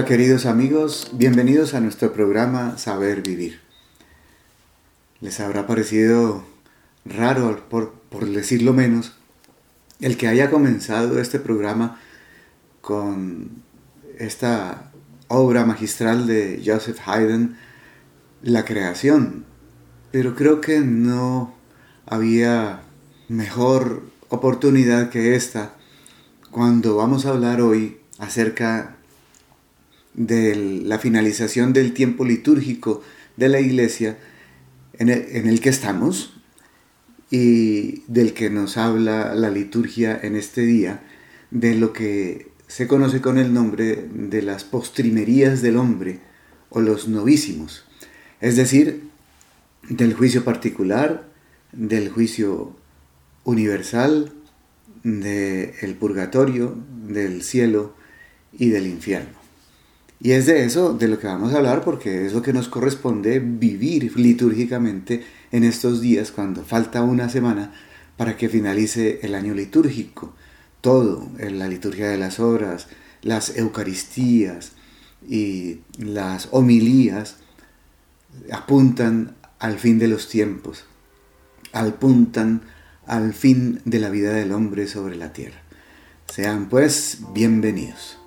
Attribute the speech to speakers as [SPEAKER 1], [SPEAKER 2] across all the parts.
[SPEAKER 1] Hola queridos amigos, bienvenidos a nuestro programa Saber Vivir. Les habrá parecido raro, por, por, decirlo menos, el que haya comenzado este programa con esta obra magistral de Joseph Haydn, La creación. Pero creo que no había mejor oportunidad que esta cuando vamos a hablar hoy acerca de la finalización del tiempo litúrgico de la iglesia en el, que estamos y del que nos habla la liturgia en este día, de lo que se conoce con el nombre de las postrimerías del hombre o los novísimos, es decir, del juicio particular, del juicio universal, del purgatorio, del cielo y del infierno. Y es de eso de lo que vamos a hablar porque es lo que nos corresponde vivir litúrgicamente en estos días cuando falta una semana para que finalice el año litúrgico. Todo, en la liturgia de las horas, las Eucaristías y las homilías apuntan al fin de los tiempos, apuntan al fin de la vida del hombre sobre la tierra. Sean pues bienvenidos.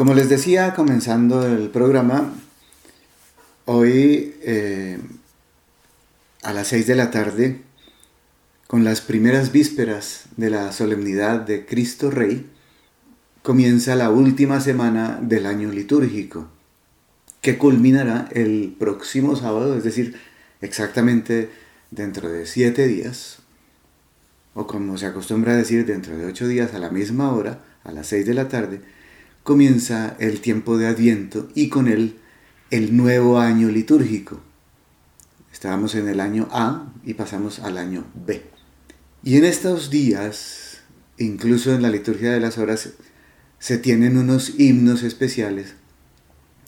[SPEAKER 1] Como les decía comenzando el programa, hoy eh, a las 6 de la tarde, con las primeras vísperas de la solemnidad de Cristo Rey, comienza la última semana del año litúrgico, que culminará el próximo sábado, es decir, exactamente dentro de siete días, o como se acostumbra a decir, dentro de ocho días a la misma hora, a las 6 de la tarde, comienza el tiempo de Adviento y con él el nuevo año litúrgico. Estábamos en el año A y pasamos al año B. Y en estos días, incluso en la liturgia de las horas, se tienen unos himnos especiales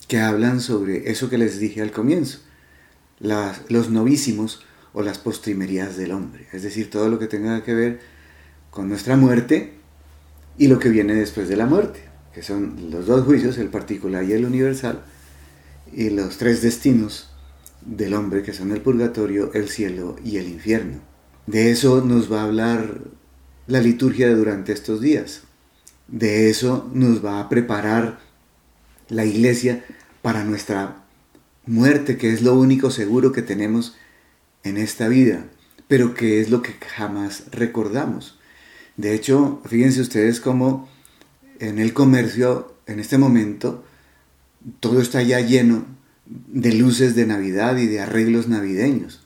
[SPEAKER 1] que hablan sobre eso que les dije al comienzo, los novísimos o las postrimerías del hombre, es decir, todo lo que tenga que ver con nuestra muerte y lo que viene después de la muerte que son los dos juicios, el particular y el universal, y los tres destinos del hombre, que son el purgatorio, el cielo y el infierno. De eso nos va a hablar la liturgia durante estos días. De eso nos va a preparar la iglesia para nuestra muerte, que es lo único seguro que tenemos en esta vida, pero que es lo que jamás recordamos. De hecho, fíjense ustedes cómo en el comercio, en este momento, todo está ya lleno de luces de Navidad y de arreglos navideños.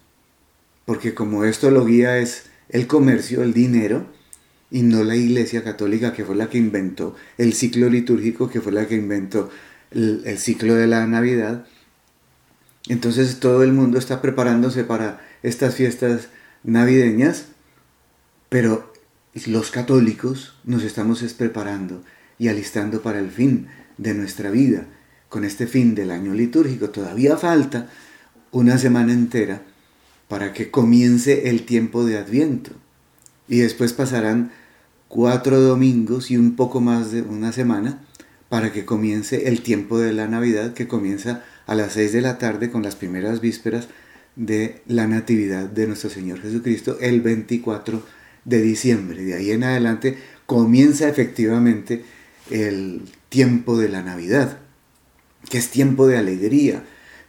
[SPEAKER 1] Porque como esto lo guía es el comercio, el dinero, y no la Iglesia Católica, que fue la que inventó el ciclo litúrgico, que fue la que inventó el, el ciclo de la Navidad. Entonces todo el mundo está preparándose para estas fiestas navideñas, pero los católicos nos estamos preparando y alistando para el fin de nuestra vida, con este fin del año litúrgico. Todavía falta una semana entera para que comience el tiempo de Adviento. Y después pasarán cuatro domingos y un poco más de una semana para que comience el tiempo de la Navidad que comienza a las seis de la tarde con las primeras vísperas de la Natividad de nuestro Señor Jesucristo el 24 de diciembre. De ahí en adelante comienza efectivamente el tiempo de la Navidad, que es tiempo de alegría,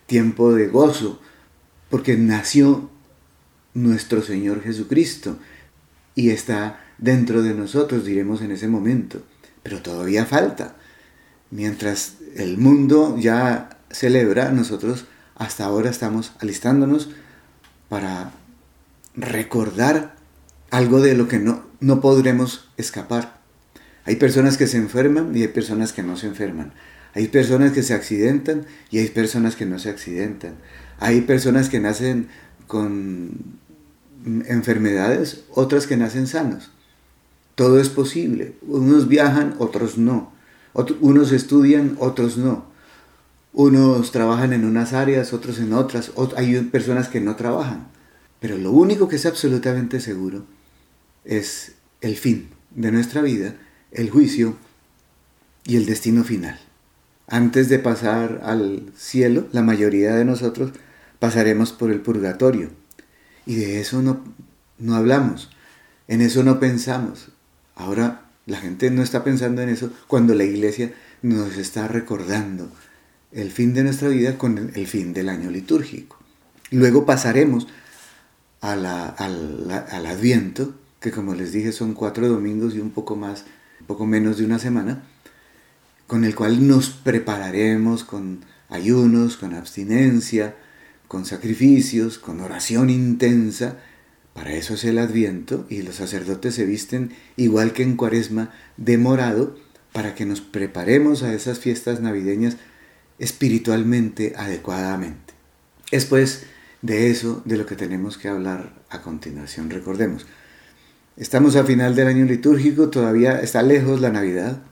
[SPEAKER 1] tiempo de gozo, porque nació nuestro Señor Jesucristo y está dentro de nosotros, diremos en ese momento. Pero todavía falta. Mientras el mundo ya celebra, nosotros hasta ahora estamos alistándonos para recordar algo de lo que no, no podremos escapar. Hay personas que se enferman y hay personas que no se enferman. Hay personas que se accidentan y hay personas que no se accidentan. Hay personas que nacen con enfermedades, otras que nacen sanos. Todo es posible. Unos viajan, otros no. Unos estudian, otros no. Unos trabajan en unas áreas, otros en otras. Hay personas que no trabajan. Pero lo único que es absolutamente seguro es el fin de nuestra vida, el juicio y el destino final. Antes de pasar al cielo, la mayoría de nosotros pasaremos por el purgatorio. Y de eso no, no hablamos, en eso no pensamos. Ahora la gente no está pensando en eso cuando la iglesia nos está recordando el fin de nuestra vida con el fin del año litúrgico. Luego pasaremos al Adviento, que como les dije son cuatro domingos y un poco más, poco menos de una semana, con el cual nos prepararemos con ayunos, con abstinencia, con sacrificios, con oración intensa. Para eso es el adviento y los sacerdotes se visten igual que en cuaresma de morado para que nos preparemos a esas fiestas navideñas espiritualmente adecuadamente. Es pues de eso de lo que tenemos que hablar a continuación. Recordemos, estamos a final del año litúrgico, todavía está lejos la Navidad.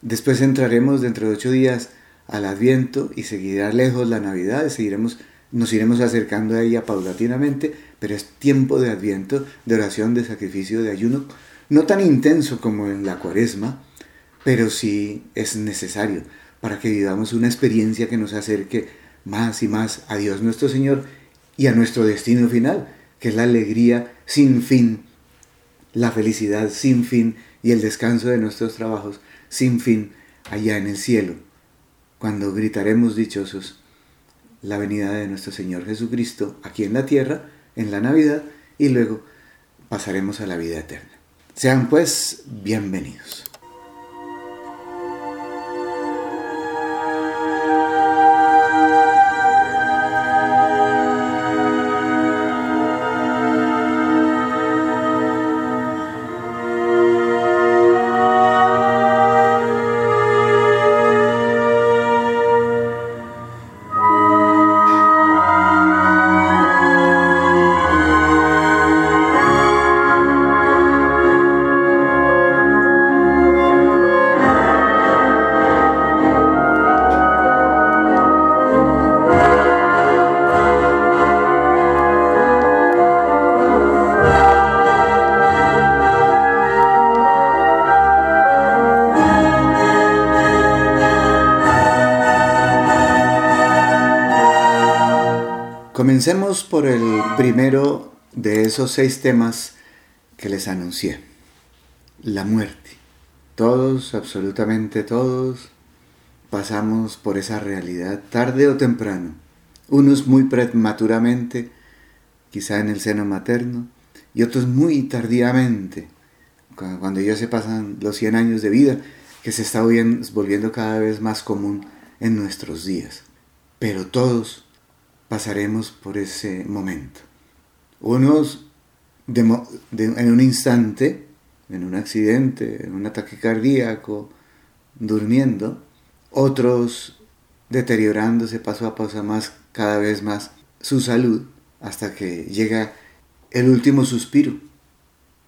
[SPEAKER 1] Después entraremos dentro de ocho días al Adviento y seguirá lejos la Navidad, seguiremos, nos iremos acercando a ella paulatinamente, pero es tiempo de Adviento, de oración, de sacrificio, de ayuno, no tan intenso como en la cuaresma, pero sí es necesario para que vivamos una experiencia que nos acerque más y más a Dios nuestro Señor y a nuestro destino final, que es la alegría sin fin, la felicidad sin fin y el descanso de nuestros trabajos sin fin allá en el cielo, cuando gritaremos dichosos la venida de nuestro Señor Jesucristo aquí en la tierra, en la Navidad, y luego pasaremos a la vida eterna. Sean pues bienvenidos. Por el primero de esos seis temas que les anuncié, la muerte. Todos, absolutamente todos, pasamos por esa realidad tarde o temprano, unos muy prematuramente, quizá en el seno materno, y otros muy tardíamente, cuando ya se pasan los 100 años de vida, que se está volviendo cada vez más común en nuestros días. Pero todos pasaremos por ese momento. Unos en un instante, en un accidente, en un ataque cardíaco, durmiendo, otros deteriorándose paso a paso más, cada vez más su salud, hasta que llega el último suspiro.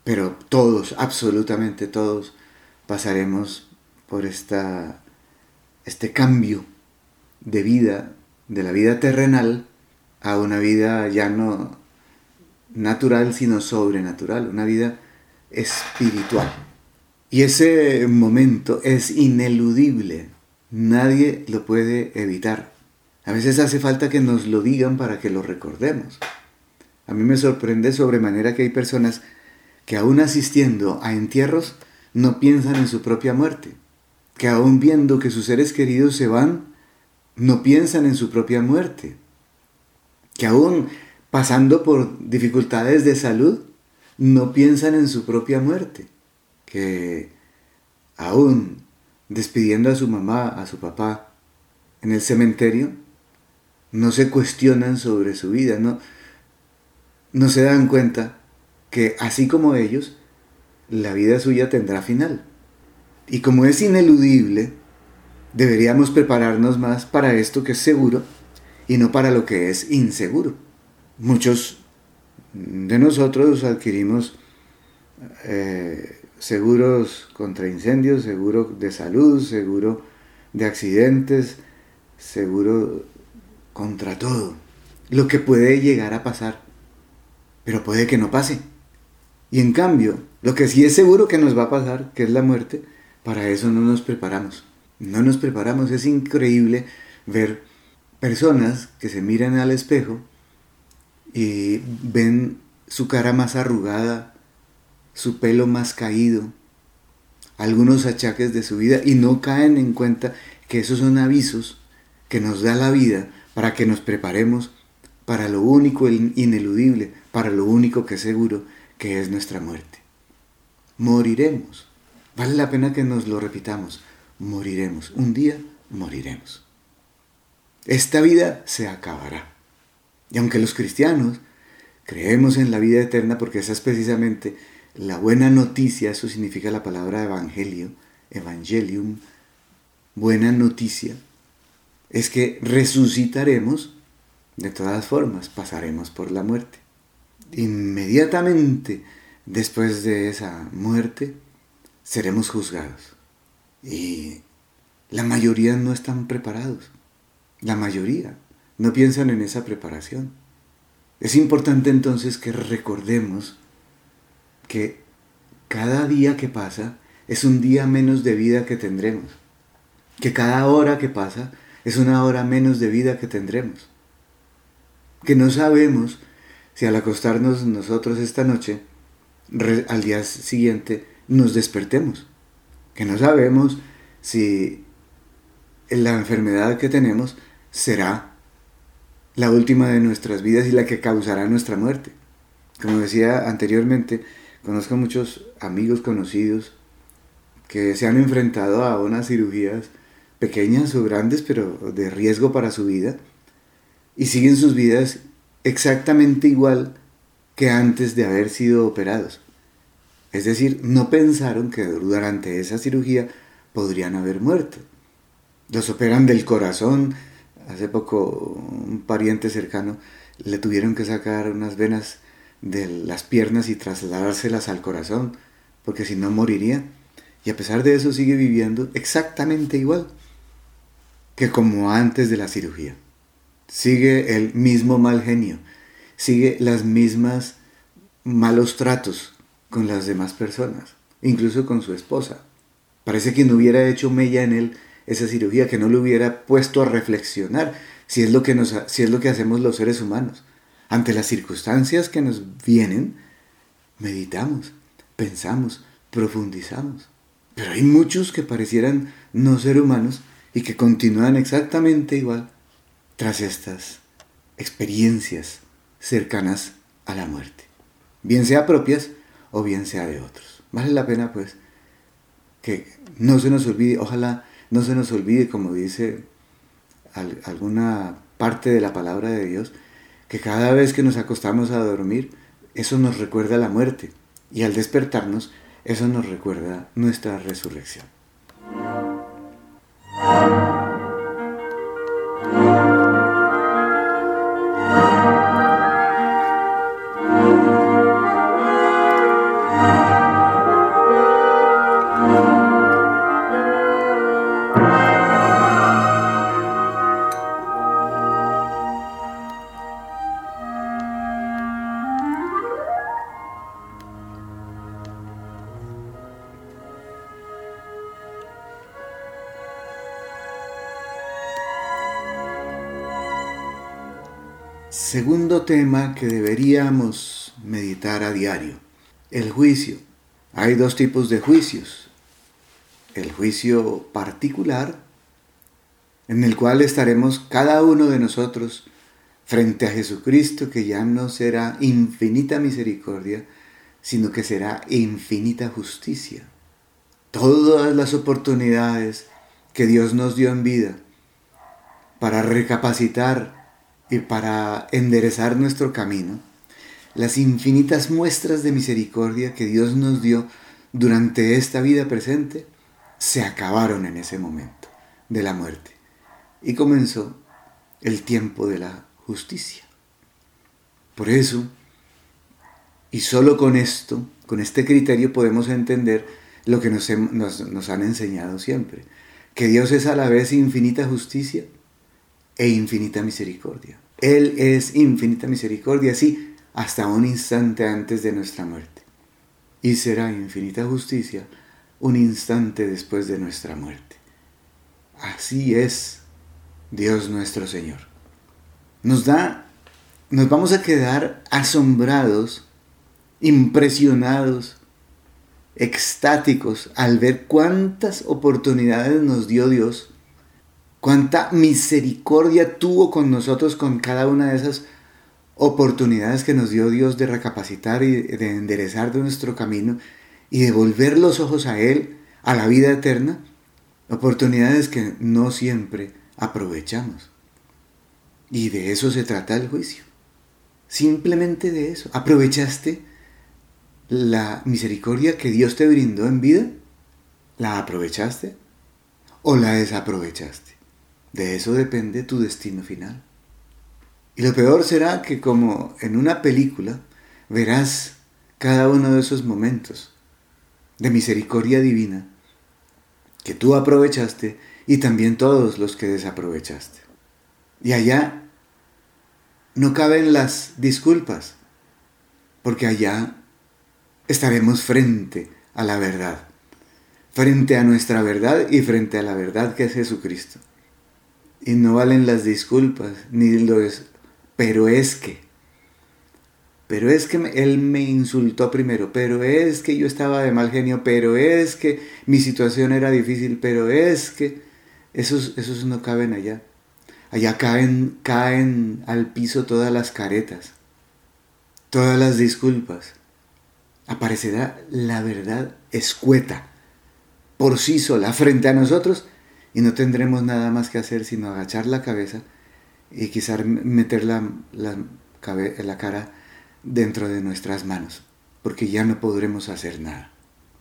[SPEAKER 1] Pero todos, absolutamente todos, pasaremos por esta, este cambio de vida, de la vida terrenal, a una vida ya no natural, sino sobrenatural, una vida espiritual. Y ese momento es ineludible, nadie lo puede evitar. A veces hace falta que nos lo digan para que lo recordemos. A mí me sorprende sobremanera que hay personas que aún asistiendo a entierros no piensan en su propia muerte, que aún viendo que sus seres queridos se van, no piensan en su propia muerte que aún pasando por dificultades de salud, no piensan en su propia muerte, que aún despidiendo a su mamá, a su papá, en el cementerio, no se cuestionan sobre su vida, no, no se dan cuenta que así como ellos, la vida suya tendrá final. Y como es ineludible, deberíamos prepararnos más para esto que es seguro y no para lo que es inseguro. Muchos de nosotros adquirimos eh, seguros contra incendios, seguro de salud, seguro de accidentes, seguro contra todo. Lo que puede llegar a pasar, pero puede que no pase. Y en cambio, lo que sí es seguro que nos va a pasar, que es la muerte, para eso no nos preparamos. No nos preparamos. Es increíble ver personas que se miran al espejo y ven su cara más arrugada, su pelo más caído, algunos achaques de su vida y no caen en cuenta que esos son avisos que nos da la vida para que nos preparemos para lo único ineludible, para lo único que es seguro, que es nuestra muerte. Moriremos. Vale la pena que nos lo repitamos. Moriremos. Un día moriremos. Esta vida se acabará. Y aunque los cristianos creemos en la vida eterna porque esa es precisamente la buena noticia, eso significa la palabra evangelio, evangelium, buena noticia, es que resucitaremos, de todas formas pasaremos por la muerte. Inmediatamente después de esa muerte seremos juzgados. Y la mayoría no están preparados. La mayoría no piensan en esa preparación. Es importante entonces que recordemos que cada día que pasa es un día menos de vida que tendremos. Que cada hora que pasa es una hora menos de vida que tendremos. Que no sabemos si al acostarnos nosotros esta noche, al día siguiente nos despertemos. Que no sabemos si la enfermedad que tenemos será la última de nuestras vidas y la que causará nuestra muerte. Como decía anteriormente, conozco muchos amigos conocidos que se han enfrentado a unas cirugías pequeñas o grandes, pero de riesgo para su vida, y siguen sus vidas exactamente igual que antes de haber sido operados. Es decir, no pensaron que durante esa cirugía podrían haber muerto. Los operan del corazón, Hace poco un pariente cercano le tuvieron que sacar unas venas de las piernas y trasladárselas al corazón, porque si no moriría. Y a pesar de eso sigue viviendo exactamente igual que como antes de la cirugía. Sigue el mismo mal genio, sigue las mismas malos tratos con las demás personas, incluso con su esposa. Parece que no hubiera hecho mella en él esa cirugía, que no lo hubiera puesto a reflexionar si es lo que, nos, si es lo que hacemos los seres humanos. Ante las circunstancias que nos vienen, meditamos, pensamos, profundizamos. Pero hay muchos que parecieran no ser humanos y que continúan exactamente igual tras estas experiencias cercanas a la muerte. Bien sea propias o bien sea de otros. Vale la pena pues que no se nos olvide, ojalá no se nos olvide, como dice alguna parte de la palabra de Dios, que cada vez que nos acostamos a dormir, eso nos recuerda la muerte. Y al despertarnos, eso nos recuerda nuestra resurrección. Tema que deberíamos meditar a diario, el juicio. Hay dos tipos de juicios. El juicio particular, en el cual estaremos cada uno de nosotros frente a Jesucristo, que ya no será infinita misericordia, sino que será infinita justicia. Todas las oportunidades que Dios nos dio en vida para recapacitar y para enderezar nuestro camino, las infinitas muestras de misericordia que Dios nos dio durante esta vida presente se acabaron en ese momento de la muerte y comenzó el tiempo de la justicia. Por eso, y solo con esto, con este criterio podemos entender lo que nos, nos, han enseñado siempre, que Dios es a la vez infinita justicia e infinita misericordia. Él es infinita misericordia, sí, hasta un instante antes de nuestra muerte. Y será infinita justicia un instante después de nuestra muerte. Así es Dios nuestro Señor. Nos da, nos vamos a quedar asombrados, impresionados, extáticos al ver cuántas oportunidades nos dio Dios, cuánta misericordia tuvo con nosotros con cada una de esas oportunidades que nos dio Dios de recapacitar y de enderezar de nuestro camino y de volver los ojos a Él, a la vida eterna, oportunidades que no siempre aprovechamos. Y de eso se trata el juicio. Simplemente de eso. ¿Aprovechaste la misericordia que Dios te brindó en vida? ¿La aprovechaste o la desaprovechaste? De eso depende tu destino final. Y lo peor será que como en una película verás cada uno de esos momentos de misericordia divina que tú aprovechaste y también todos los que desaprovechaste. Y allá no caben las disculpas, porque allá estaremos frente a la verdad, frente a nuestra verdad y frente a la verdad que es Jesucristo. Y no valen las disculpas, ni lo es, pero es que, pero es que él me insultó primero, pero es que yo estaba de mal genio, pero es que mi situación era difícil, pero es que esos, esos no caben allá. Allá caen, caen al piso todas las caretas, todas las disculpas. Aparecerá la verdad escueta por sí sola frente a nosotros y no tendremos nada más que hacer sino agachar la cabeza y quizás meter la, la, cara dentro de nuestras manos, porque ya no podremos hacer nada.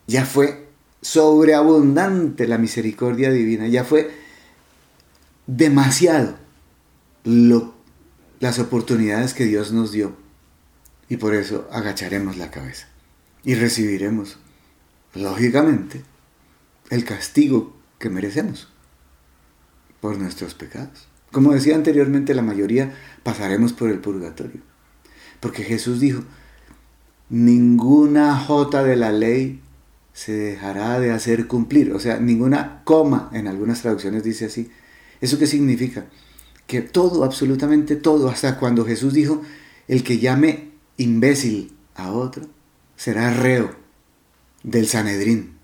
[SPEAKER 1] Ya fue sobreabundante la misericordia divina, ya fue demasiado lo, las oportunidades que Dios nos dio. Y por eso agacharemos la cabeza y recibiremos, lógicamente, el castigo que merecemos por nuestros pecados. Como decía anteriormente, la mayoría pasaremos por el purgatorio. Porque Jesús dijo, ninguna jota de la ley se dejará de hacer cumplir. O sea, ninguna coma, en algunas traducciones dice así. ¿Eso qué significa? Que todo, absolutamente todo, hasta cuando Jesús dijo, el que llame imbécil a otro, será reo del Sanedrín.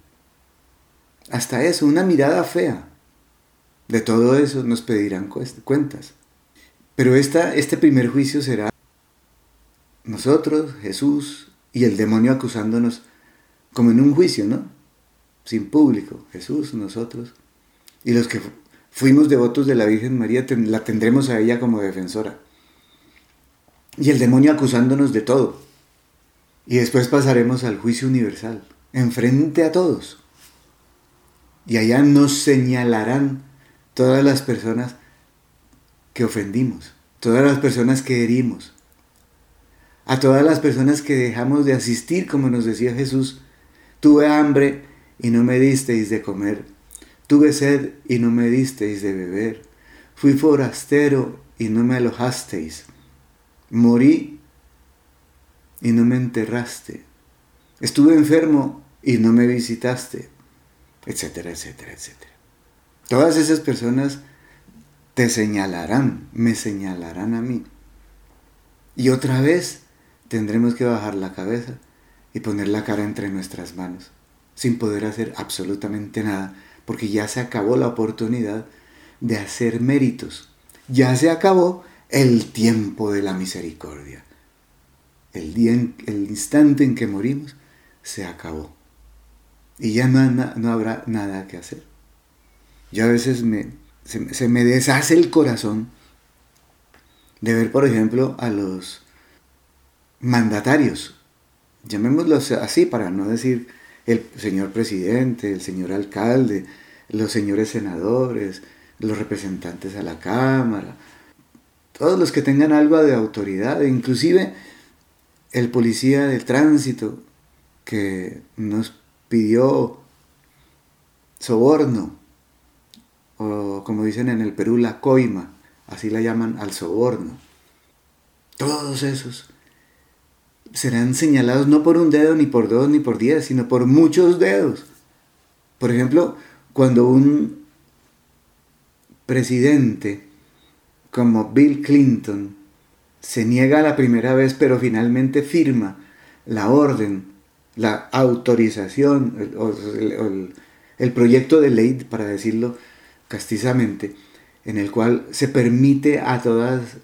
[SPEAKER 1] Hasta eso, una mirada fea. De todo eso nos pedirán cuentas. Pero esta, este primer juicio será nosotros, Jesús y el demonio acusándonos como en un juicio, ¿no? Sin público, Jesús, nosotros. Y los que fuimos devotos de la Virgen María la tendremos a ella como defensora. Y el demonio acusándonos de todo. Y después pasaremos al juicio universal, enfrente a todos. Y allá nos señalarán todas las personas que ofendimos, todas las personas que herimos, a todas las personas que dejamos de asistir, como nos decía Jesús, tuve hambre y no me disteis de comer, tuve sed y no me disteis de beber, fui forastero y no me alojasteis, morí y no me enterraste, estuve enfermo y no me visitaste, etcétera, etcétera, etcétera. Todas esas personas te señalarán, me señalarán a mí. Y otra vez tendremos que bajar la cabeza y poner la cara entre nuestras manos, sin poder hacer absolutamente nada, porque ya se acabó la oportunidad de hacer méritos. Ya se acabó el tiempo de la misericordia. El, día el instante en que morimos se acabó. Y ya no habrá nada que hacer. Yo a veces me, se me deshace el corazón de ver, por ejemplo, a los mandatarios, llamémoslos así para no decir el señor presidente, el señor alcalde, los señores senadores, los representantes a la Cámara, todos los que tengan algo de autoridad, inclusive el policía de tránsito que nos pidió soborno, o como dicen en el Perú, la coima, así la llaman al soborno. Todos esos serán señalados no por un dedo, ni por dos, ni por diez, sino por muchos dedos. Por ejemplo, cuando un presidente como Bill Clinton se niega la primera vez, pero finalmente firma la orden, la autorización, el, el proyecto de ley, para decirlo castizamente, en el cual se permite a todas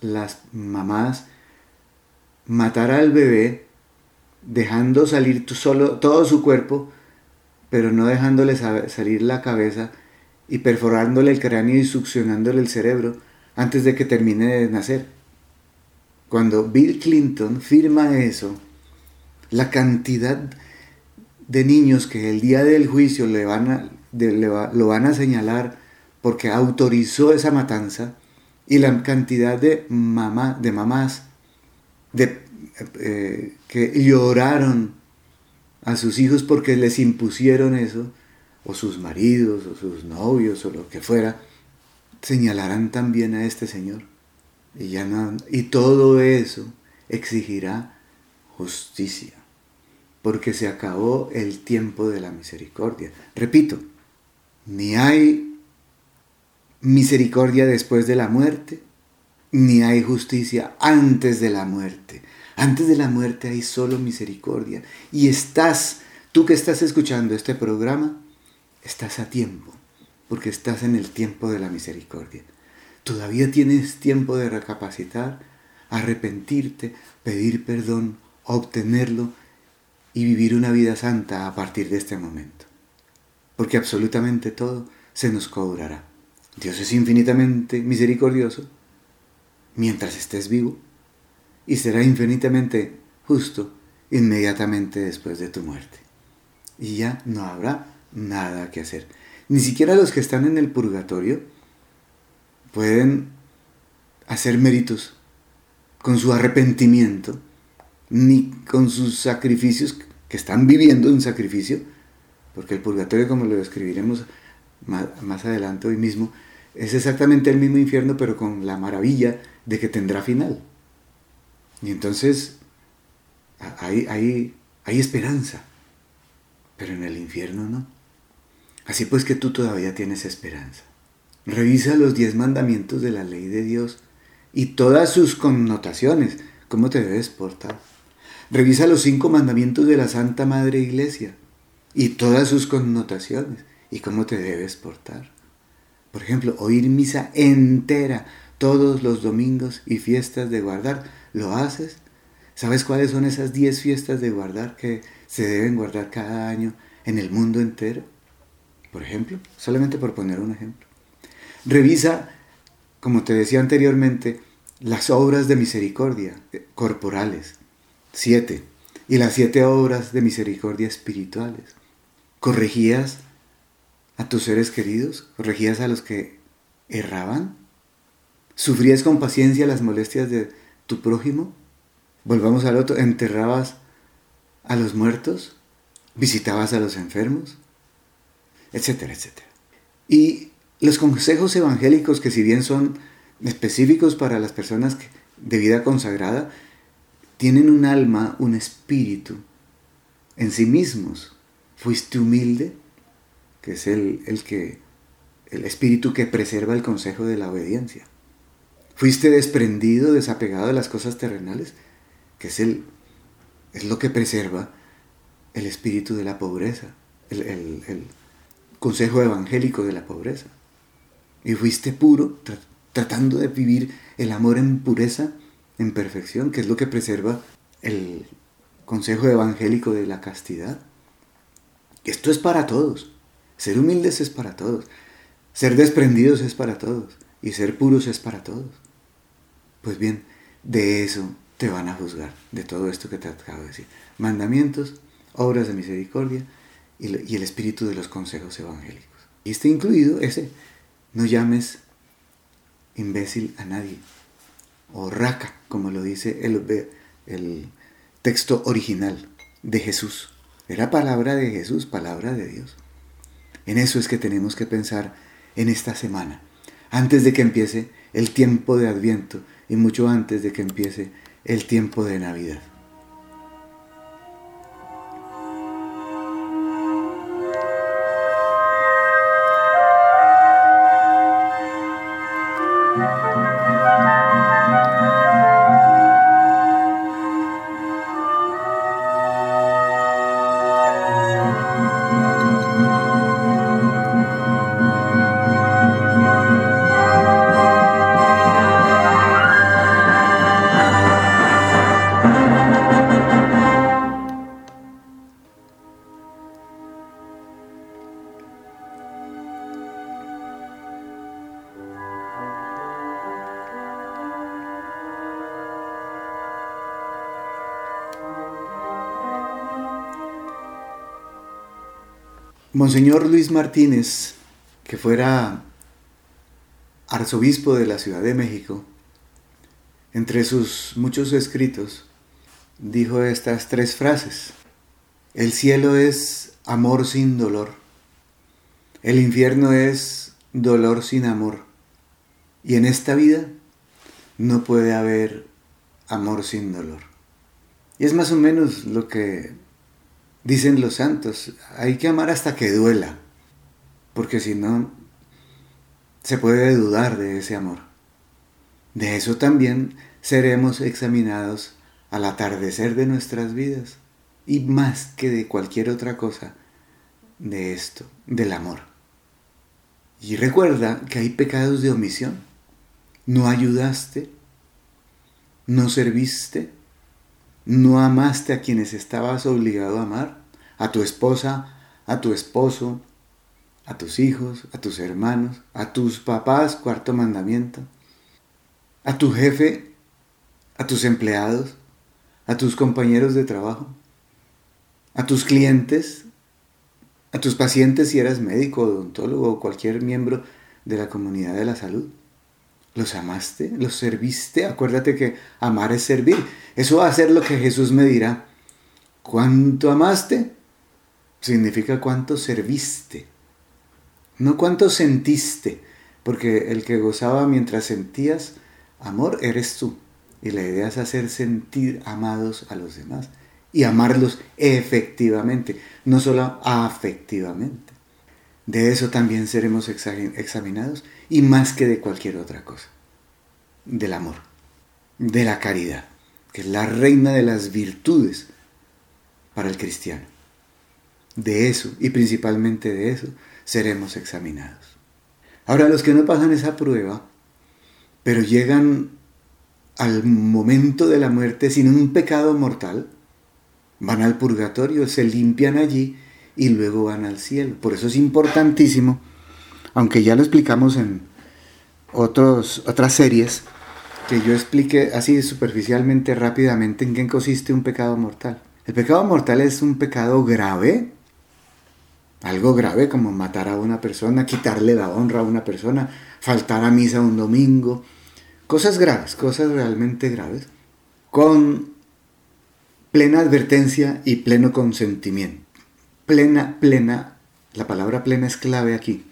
[SPEAKER 1] las mamás matar al bebé dejando salir solo todo su cuerpo, pero no dejándole salir la cabeza y perforándole el cráneo y succionándole el cerebro antes de que termine de nacer. Cuando Bill Clinton firma eso, la cantidad de niños que el día del juicio le van a, lo van a señalar porque autorizó esa matanza y la cantidad de, mamá, de mamás de, eh, que lloraron a sus hijos porque les impusieron eso, o sus maridos, o sus novios, o lo que fuera, señalarán también a este Señor. Y, ya y todo eso exigirá justicia, porque se acabó el tiempo de la misericordia. Repito, ni hay misericordia después de la muerte, ni hay justicia antes de la muerte. Antes de la muerte hay solo misericordia. Y estás, tú que estás escuchando este programa, estás a tiempo, porque estás en el tiempo de la misericordia. Todavía tienes tiempo de recapacitar, arrepentirte, pedir perdón, obtenerlo y vivir una vida santa a partir de este momento. Porque absolutamente todo se nos cobrará. Dios es infinitamente misericordioso mientras estés vivo y será infinitamente justo inmediatamente después de tu muerte. Y ya no habrá nada que hacer. Ni siquiera los que están en el purgatorio pueden hacer méritos con su arrepentimiento, ni con sus sacrificios, que están viviendo un sacrificio, porque el purgatorio, como lo describiremos más, adelante hoy mismo, es exactamente el mismo infierno, pero con la maravilla de que tendrá final. Y entonces hay, hay, hay esperanza, pero en el infierno no. Así pues que tú todavía tienes esperanza. Revisa los diez mandamientos de la ley de Dios y todas sus connotaciones, cómo te debes portar. Revisa los cinco mandamientos de la Santa Madre Iglesia y todas sus connotaciones y cómo te debes portar. Por ejemplo, oír misa entera todos los domingos y fiestas de guardar. ¿Lo haces? ¿Sabes cuáles son esas 10 fiestas de guardar que se deben guardar cada año en el mundo entero? Por ejemplo, solamente por poner un ejemplo. Revisa, como te decía anteriormente, las obras de misericordia corporales, siete, y las siete obras de misericordia espirituales. ¿Corregías a tus seres queridos? ¿Corregías a los que erraban? ¿Sufrías con paciencia las molestias de tu prójimo? Volvamos al otro, ¿enterrabas a los muertos? ¿Visitabas a los enfermos? Etcétera, etcétera. Y los consejos evangélicos que si bien son específicos para las personas de vida consagrada, tienen un alma, un espíritu en sí mismos. ¿Fuiste humilde? Que es el, el que el espíritu que preserva el consejo de la obediencia. Fuiste desprendido, desapegado de las cosas terrenales, que es, el, es lo que preserva el espíritu de la pobreza, el, consejo evangélico de la pobreza. Y fuiste puro, tratando de vivir el amor en pureza, en perfección, que es lo que preserva el consejo evangélico de la castidad. Esto es para todos. Ser humildes es para todos. Ser desprendidos es para todos. Y ser puros es para todos. Pues bien, de eso te van a juzgar de todo esto que te acabo de decir. Mandamientos, obras de misericordia y, el espíritu de los consejos evangélicos. Y está incluido ese, no llames imbécil a nadie, o raca, como lo dice el, el texto original de Jesús. Era palabra de Jesús, palabra de Dios. En eso es que tenemos que pensar en esta semana, antes de que empiece el tiempo de Adviento y mucho antes de que empiece el tiempo de Navidad. Monseñor Luis Martínez, que fuera arzobispo de la Ciudad de México, entre sus muchos escritos, dijo estas tres frases. El cielo es amor sin dolor. El infierno es dolor sin amor. Y en esta vida no puede haber amor sin dolor. Y es más o menos lo que Dicen los santos, hay que amar hasta que duela, porque si no, se puede dudar de ese amor. De eso también seremos examinados al atardecer de nuestras vidas, y más que de cualquier otra cosa, de esto, del amor. Y recuerda que hay pecados de omisión. No ayudaste, no serviste, no amaste a quienes estabas obligado a amar, a tu esposa, a tu esposo, a tus hijos, a tus hermanos, a tus papás, cuarto mandamiento, a tu jefe, a tus empleados, a tus compañeros de trabajo, a tus clientes, a tus pacientes si eras médico, odontólogo o cualquier miembro de la comunidad de la salud. ¿Los amaste? ¿Los serviste? Acuérdate que amar es servir. Eso va a ser lo que Jesús me dirá. ¿Cuánto amaste? Significa cuánto serviste. No cuánto sentiste, porque el que gozaba mientras sentías amor eres tú. Y la idea es hacer sentir amados a los demás y amarlos efectivamente, no solo afectivamente. De eso también seremos examinados y más que de cualquier otra cosa. Del amor, de la caridad, que es la reina de las virtudes para el cristiano. De eso, y principalmente de eso, seremos examinados. Ahora, los que no pasan esa prueba, pero llegan al momento de la muerte sin un pecado mortal, van al purgatorio, se limpian allí y luego van al cielo. Por eso es importantísimo, aunque ya lo explicamos en otros, otras series, que yo explique así superficialmente, rápidamente, en qué consiste un pecado mortal. El pecado mortal es un pecado grave, algo grave como matar a una persona, quitarle la honra a una persona, faltar a misa un domingo, cosas graves, cosas realmente graves, con plena advertencia y pleno consentimiento plena, plena, la palabra plena es clave aquí.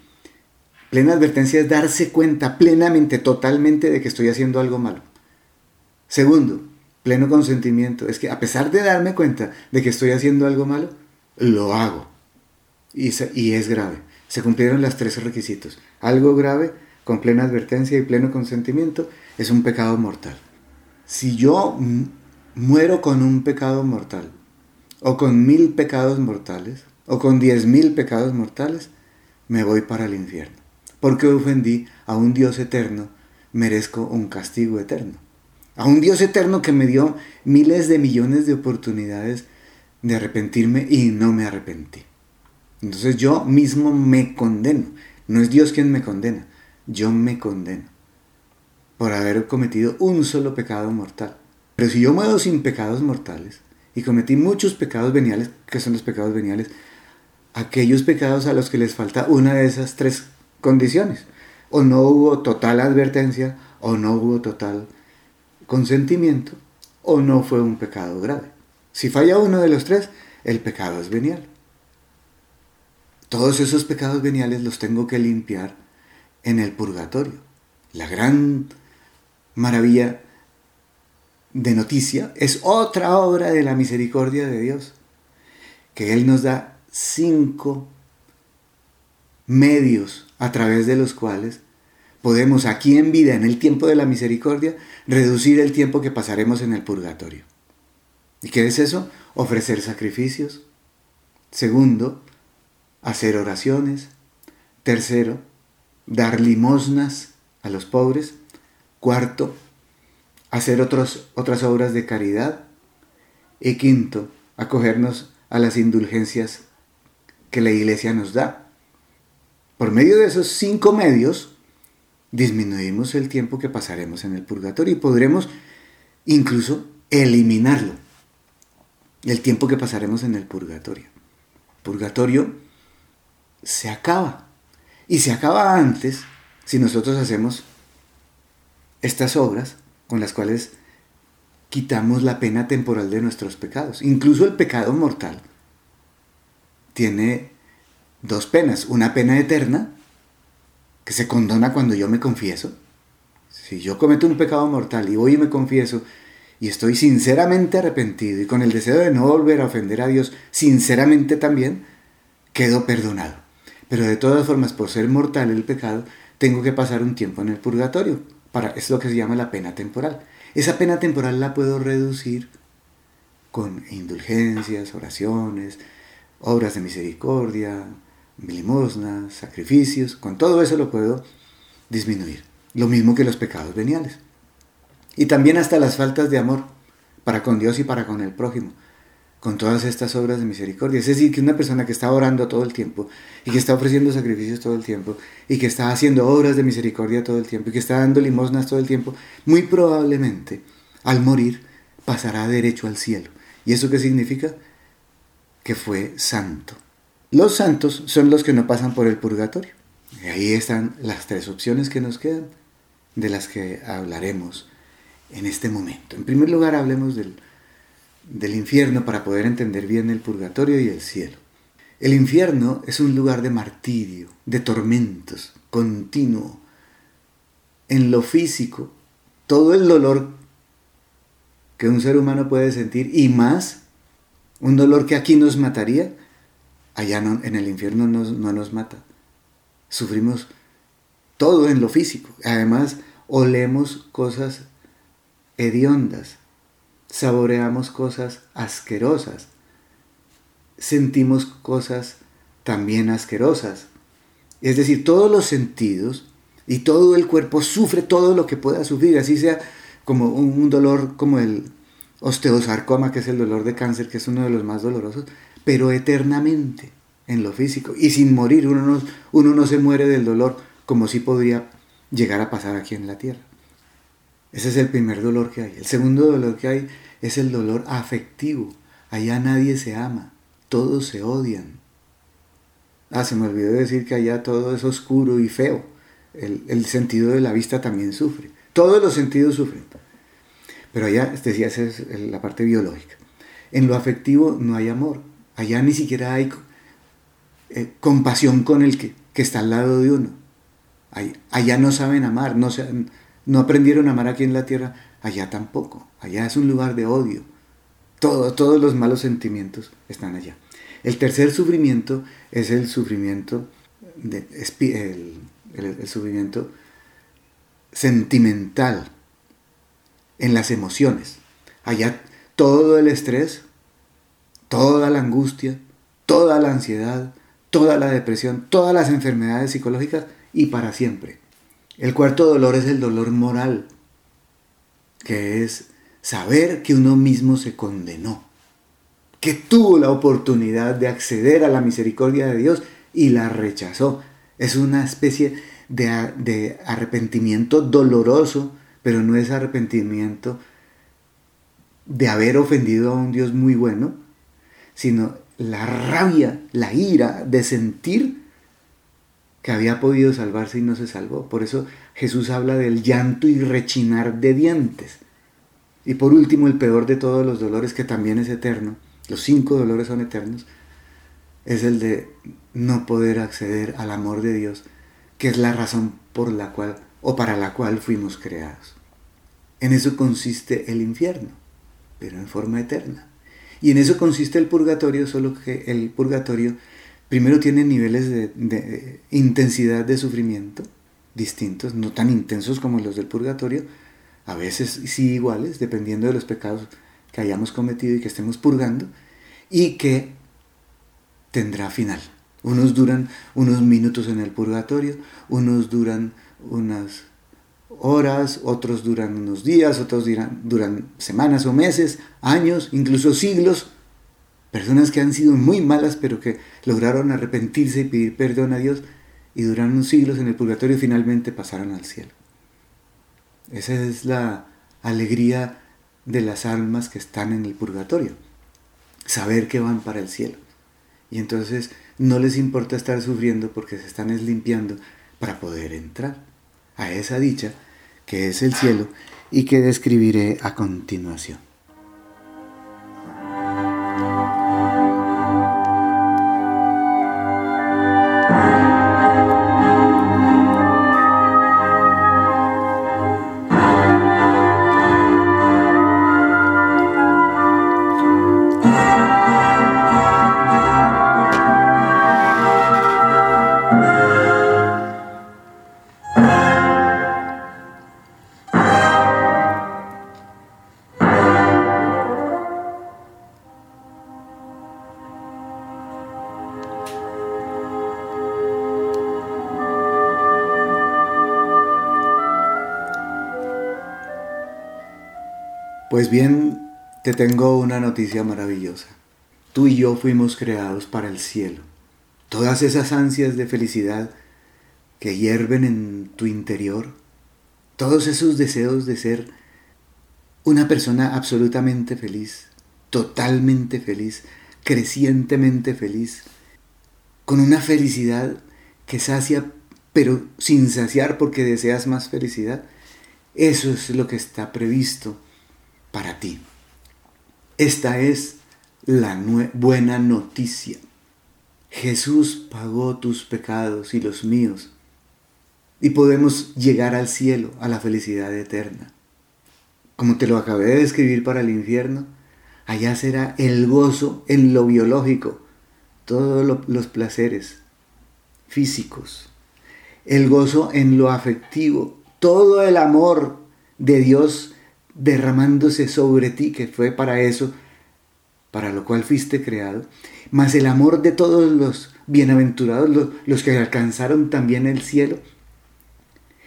[SPEAKER 1] Plena advertencia es darse cuenta plenamente, totalmente de que estoy haciendo algo malo. Segundo, pleno consentimiento. Es que a pesar de darme cuenta de que estoy haciendo algo malo, lo hago. Y, es grave. Se cumplieron los tres requisitos. Algo grave, con plena advertencia y pleno consentimiento, es un pecado mortal. Si yo muero con un pecado mortal, o con mil pecados mortales, o con diez mil pecados mortales, me voy para el infierno. Porque ofendí a un Dios eterno, merezco un castigo eterno. A un Dios eterno que me dio miles de millones de oportunidades de arrepentirme y no me arrepentí. Entonces yo mismo me condeno. No es Dios quien me condena, yo me condeno por haber cometido un solo pecado mortal Pero si yo muero sin pecados mortales y cometí muchos pecados veniales, que son los pecados veniales, aquellos pecados a los que les falta una de esas tres condiciones, o no hubo total advertencia, o no hubo total consentimiento, o no fue un pecado grave. Si falla uno de los tres, el pecado es venial. Todos esos pecados veniales los tengo que limpiar en el purgatorio. La gran maravilla de noticia es otra obra de la misericordia de Dios, que Él nos da cinco medios a través de los cuales podemos aquí en vida, en el tiempo de la misericordia, reducir el tiempo que pasaremos en el purgatorio. ¿Y qué es eso? Ofrecer sacrificios. Segundo, hacer oraciones. Tercero, dar limosnas a los pobres. Cuarto, hacer otras obras de caridad. Y quinto, acogernos a las indulgencias que la iglesia nos da. Por medio de esos cinco medios, disminuimos el tiempo que pasaremos en el purgatorio y podremos incluso eliminarlo, el tiempo que pasaremos en el purgatorio. Purgatorio se acaba. Y se acaba antes si nosotros hacemos estas obras con las cuales quitamos la pena temporal de nuestros pecados. Incluso el pecado mortal tiene dos penas. Una pena eterna, que se condona cuando yo me confieso. Si yo cometo un pecado mortal y voy y me confieso y estoy sinceramente arrepentido y con el deseo de no volver a ofender a Dios sinceramente también, quedo perdonado. Pero de todas formas, por ser mortal el pecado, tengo que pasar un tiempo en el purgatorio. Para, es lo que se llama la pena temporal. Esa pena temporal la puedo reducir con indulgencias, oraciones, obras de misericordia, limosnas, sacrificios. Con todo eso lo puedo disminuir. Lo mismo que los pecados veniales. Y también hasta las faltas de amor para con Dios y para con el prójimo con todas estas obras de misericordia. Es decir, que una persona que está orando todo el tiempo y que está ofreciendo sacrificios todo el tiempo y que está haciendo obras de misericordia todo el tiempo y que está dando limosnas todo el tiempo, muy probablemente al morir pasará derecho al cielo. ¿Y eso qué significa? Que fue santo. Los santos son los que no pasan por el purgatorio. Y ahí están las tres opciones que nos quedan, de las que hablaremos en este momento. En primer lugar, hablemos del del infierno para poder entender bien el purgatorio y el cielo. El infierno es un lugar de martirio, de tormentos, continuo. En lo físico, todo el dolor que un ser humano puede sentir y más, un dolor que aquí nos mataría, allá en el infierno no nos mata. Sufrimos todo en lo físico. Además, olemos cosas hediondas, saboreamos cosas asquerosas, sentimos cosas también asquerosas. Es decir, todos los sentidos y todo el cuerpo sufre todo lo que pueda sufrir, así sea como un dolor como el osteosarcoma, que es el dolor de cáncer, que es uno de los más dolorosos, pero eternamente en lo físico y sin morir. Uno no, uno no se muere del dolor como si podría llegar a pasar aquí en la tierra. Ese es el primer dolor que hay. El segundo dolor que hay es el dolor afectivo. Allá nadie se ama, todos se odian. Ah, se me olvidó decir que allá todo es oscuro y feo. El, sentido de la vista también sufre. Todos los sentidos sufren. Pero allá, decía, esa es la parte biológica. En lo afectivo no hay amor. Allá ni siquiera hay eh, compasión con el que, está al lado de uno. Allá, no saben amar, no, se, no aprendieron a amar aquí en la tierra, allá tampoco. Allá es un lugar de odio. Todo, todos los malos sentimientos están allá. El tercer sufrimiento es el sufrimiento, de, el, sufrimiento sentimental en las emociones. Allá todo el estrés, toda la angustia, toda la ansiedad, toda la depresión, todas las enfermedades psicológicas y para siempre. El cuarto dolor es el dolor moral, que es saber que uno mismo se condenó, que tuvo la oportunidad de acceder a la misericordia de Dios y la rechazó. Es una especie de, arrepentimiento doloroso, pero no es arrepentimiento de haber ofendido a un Dios muy bueno, sino la rabia, la ira de sentir que había podido salvarse y no se salvó. Por eso Jesús habla del llanto y rechinar de dientes. Y por último, el peor de todos los dolores, que también es eterno, los cinco dolores son eternos, es el de no poder acceder al amor de Dios, que es la razón por la cual o para la cual fuimos creados. En eso consiste el infierno, pero en forma eterna. Y en eso consiste el purgatorio, solo que el purgatorio primero tiene niveles de, intensidad de sufrimiento distintos, no tan intensos como los del purgatorio, a veces sí iguales, dependiendo de los pecados que hayamos cometido y que estemos purgando, y que tendrá final. Unos duran unos minutos en el purgatorio, unos duran unas horas, otros duran unos días, otros duran, duran semanas o meses, años, incluso siglos. Personas que han sido muy malas pero que lograron arrepentirse y pedir perdón a Dios y duraron siglos en el purgatorio y finalmente pasaron al cielo. Esa es la alegría de las almas que están en el purgatorio. Saber que van para el cielo. Y entonces no les importa estar sufriendo porque se están limpiando para poder entrar a esa dicha que es el cielo y que describiré a continuación. Pues bien, te tengo una noticia maravillosa. Tú y yo fuimos creados para el cielo. Todas esas ansias de felicidad que hierven en tu interior, todos esos deseos de ser una persona absolutamente feliz, totalmente feliz, crecientemente feliz, con una felicidad que sacia, pero sin saciar porque deseas más felicidad. Eso es lo que está previsto para ti. Esta es la buena noticia. Jesús pagó tus pecados y los míos y podemos llegar al cielo, a la felicidad eterna. Como te lo acabé de describir para el infierno, allá será el gozo en lo biológico, todos los placeres físicos, el gozo en lo afectivo, todo el amor de Dios derramándose sobre ti, que fue para eso, para lo cual fuiste creado, más el amor de todos los bienaventurados, los, que alcanzaron también el cielo,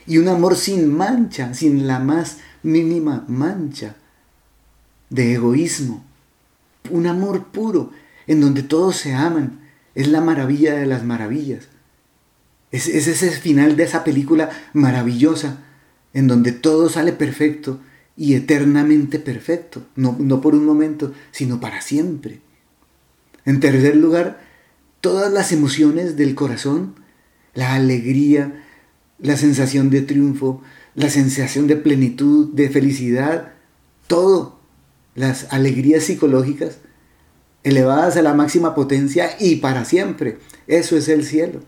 [SPEAKER 1] y un amor sin mancha, sin la más mínima mancha de egoísmo, un amor puro, en donde todos se aman, es la maravilla de las maravillas. Es, es ese final de esa película maravillosa, en donde todo sale perfecto, y eternamente perfecto, no, no por un momento, sino para siempre. En tercer lugar, todas las emociones del corazón, la alegría, la sensación de triunfo, la sensación de plenitud, de felicidad, todo, las alegrías psicológicas, elevadas a la máxima potencia y para siempre. Eso es el cielo.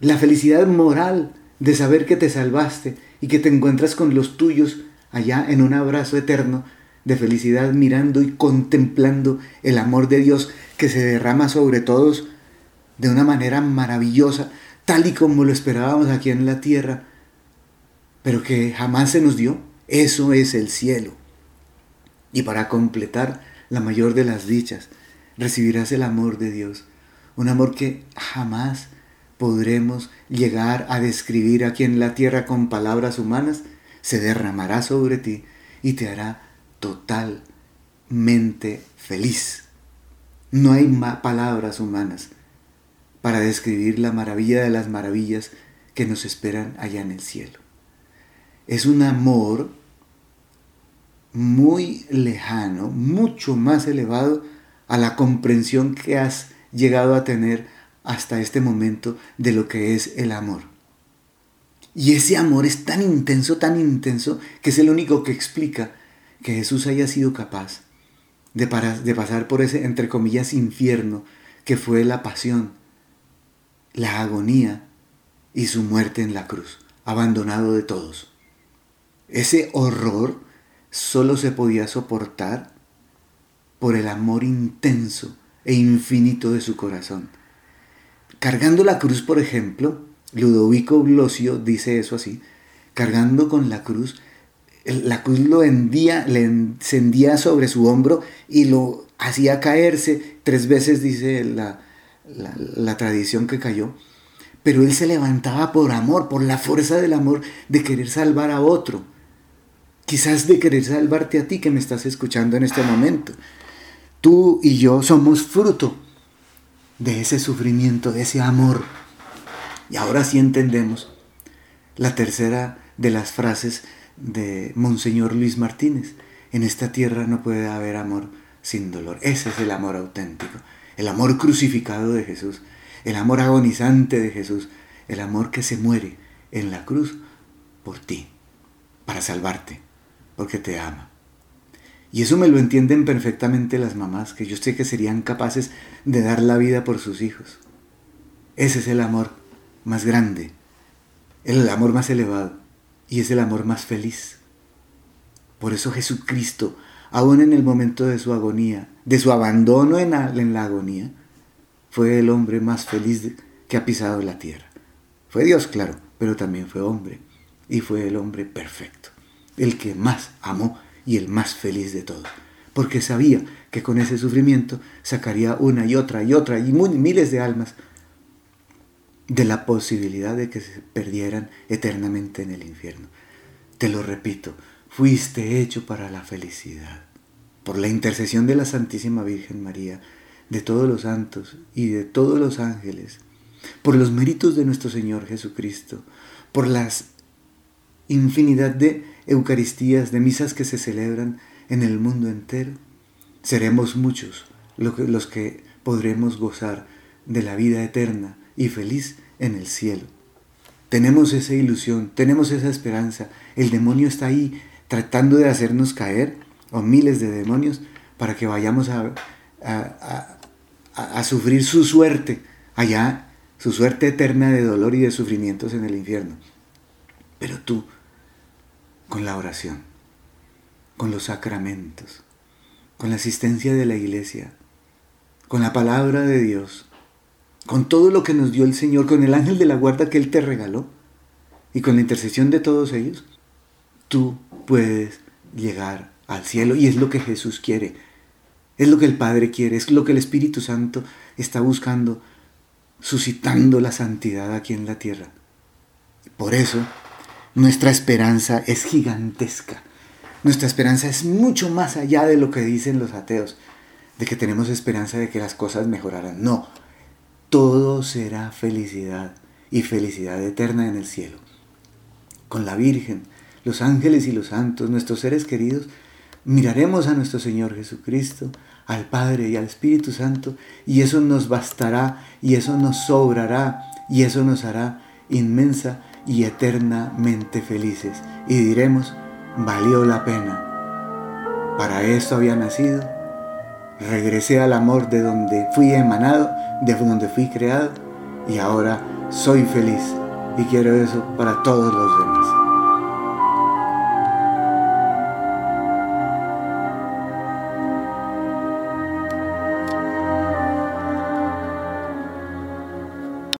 [SPEAKER 1] La felicidad moral de saber que te salvaste y que te encuentras con los tuyos allá en un abrazo eterno de felicidad mirando y contemplando el amor de Dios que se derrama sobre todos de una manera maravillosa, tal y como lo esperábamos aquí en la tierra, pero que jamás se nos dio. Eso es el cielo. Y para completar la mayor de las dichas, recibirás el amor de Dios, un amor que jamás podremos llegar a describir aquí en la tierra con palabras humanas, se derramará sobre ti y te hará totalmente feliz. No hay palabras humanas para describir la maravilla de las maravillas que nos esperan allá en el cielo. Es un amor muy lejano, mucho más elevado a la comprensión que has llegado a tener hasta este momento de lo que es el amor. Y ese amor es tan intenso, tan intenso, que es el único que explica que Jesús haya sido capaz de, pasar por ese, entre comillas, infierno que fue la pasión, la agonía y su muerte en la cruz, abandonado de todos. Ese horror solo se podía soportar por el amor intenso e infinito de su corazón. Cargando la cruz, por ejemplo, Ludovico Blosio dice eso así, cargando con la cruz, la cruz lo hendía, le encendía sobre su hombro y lo hacía caerse, tres veces dice la, la tradición que cayó, pero él se levantaba por amor, por la fuerza del amor de querer salvar a otro, quizás de querer salvarte a ti que me estás escuchando en este momento. Tú y yo somos fruto de ese sufrimiento, de ese amor. Y ahora sí entendemos la tercera de las frases de Monseñor Luis Martínez. En esta tierra no puede haber amor sin dolor. Ese es el amor auténtico, el amor crucificado de Jesús, el amor agonizante de Jesús, el amor que se muere en la cruz por ti, para salvarte, porque te ama. Y eso me lo entienden perfectamente las mamás, que yo sé que serían capaces de dar la vida por sus hijos. Ese es el amor más grande, el amor más elevado y es el amor más feliz. Por eso Jesucristo, aún en el momento de su agonía, de su abandono en la, en la agonía, fue el hombre más feliz que ha pisado la tierra. Fue Dios, claro, pero también fue hombre y fue el hombre perfecto, el que más amó y el más feliz de todos, porque sabía que con ese sufrimiento sacaría una y otra y otra y miles de almas de la posibilidad de que se perdieran eternamente en el infierno. Te lo repito, fuiste hecho para la felicidad. Por la intercesión de la Santísima Virgen María, de todos los santos y de todos los ángeles, por los méritos de nuestro Señor Jesucristo, por las infinidad de Eucaristías, de misas que se celebran en el mundo entero, seremos muchos los que podremos gozar de la vida eterna y feliz en el cielo. Tenemos esa ilusión, tenemos esa esperanza. El demonio está ahí tratando de hacernos caer, o miles de demonios, para que vayamos a, a sufrir su suerte allá, su suerte eterna de dolor y de sufrimientos en el infierno. Pero tú, con la oración, con los sacramentos, con la asistencia de la iglesia, con la palabra de Dios, con todo lo que nos dio el Señor, con el ángel de la guarda que Él te regaló y con la intercesión de todos ellos, tú puedes llegar al cielo y es lo que Jesús quiere, es lo que el Padre quiere, es lo que el Espíritu Santo está buscando, suscitando la santidad aquí en la tierra. Por eso nuestra esperanza es gigantesca. Nuestra esperanza es mucho más allá de lo que dicen los ateos, de que tenemos esperanza de que las cosas mejorarán. No, todo será felicidad y felicidad eterna en el cielo. Con la Virgen, los ángeles y los santos, nuestros seres queridos, miraremos a nuestro Señor Jesucristo, al Padre y al Espíritu Santo, y eso nos bastará, y eso nos sobrará, y eso nos hará inmensa y eternamente felices. Y diremos, valió la pena. Para esto había nacido. Regresé al amor de donde fui emanado, de donde fui creado, y ahora soy feliz. Y quiero eso para todos los demás.